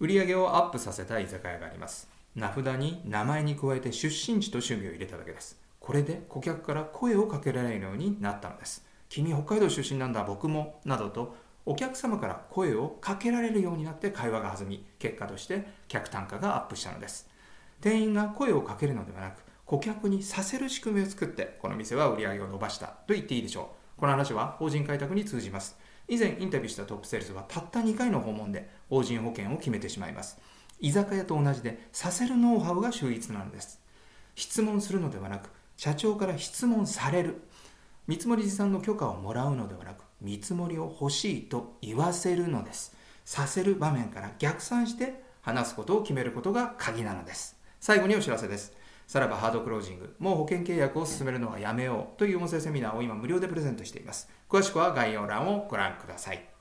売上をアップさせた居酒屋があります。名札に名前に加えて出身地と趣味を入れただけです。これで顧客から声をかけられるようになったのです。君北海道出身なんだ僕も。などとお客様から声をかけられるようになって会話が弾み結果として客単価がアップしたのです。店員が声をかけるのではなく顧客にさせる仕組みを作ってこの店は売り上げを伸ばしたと言っていいでしょう。この話は法人開拓に通じます。以前インタビューしたトップセールスはたった2回の訪問で法人保険を決めてしまいます。居酒屋と同じでさせるノウハウが秀逸なのです。質問するのではなく社長から質問される。見積持さんの許可をもらうのではなく見積もりを欲しいと言わせるのです。させる場面から逆算して話すことを決めることが鍵なのです。最後にお知らせです。さらばハードクロージング。もう保険契約を進めるのはやめよう。という音声セミナーを今無料でプレゼントしています。詳しくは概要欄をご覧ください。